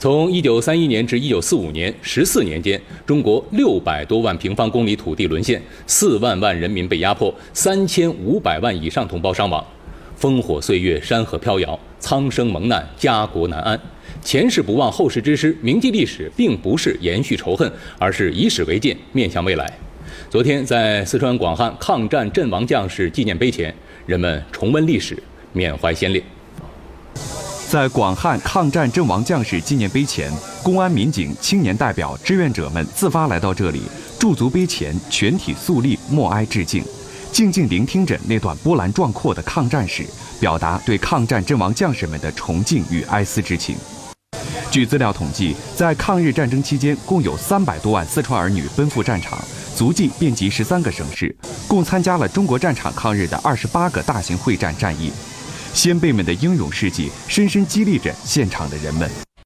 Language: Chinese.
从一九三一年至一九四五年十四年间，中国六百多万平方公里土地沦陷，四万万人民被压迫，三千五百万以上同胞伤亡。烽火岁月，山河飘摇，苍生蒙难，家国难安。前事不忘，后事之师，铭记历史，并不是延续仇恨，而是以史为鉴，面向未来。昨天，在四川广汉抗战阵亡将士纪念碑前，人们重温历史，缅怀先烈。在广汉抗战阵亡将士纪念碑前，公安民警、青年代表、志愿者们自发来到这里，驻足碑前，全体肃立，默哀致敬，静静聆听着那段波澜壮阔的抗战史，表达对抗战阵亡将士们的崇敬与哀思之情。据资料统计，在抗日战争期间，共有三百多万四川儿女奔赴战场，足迹遍及十三个省市，共参加了中国战场抗日的二十八个大型会战战役。先辈们的英勇事迹，深深激励着现场的人们。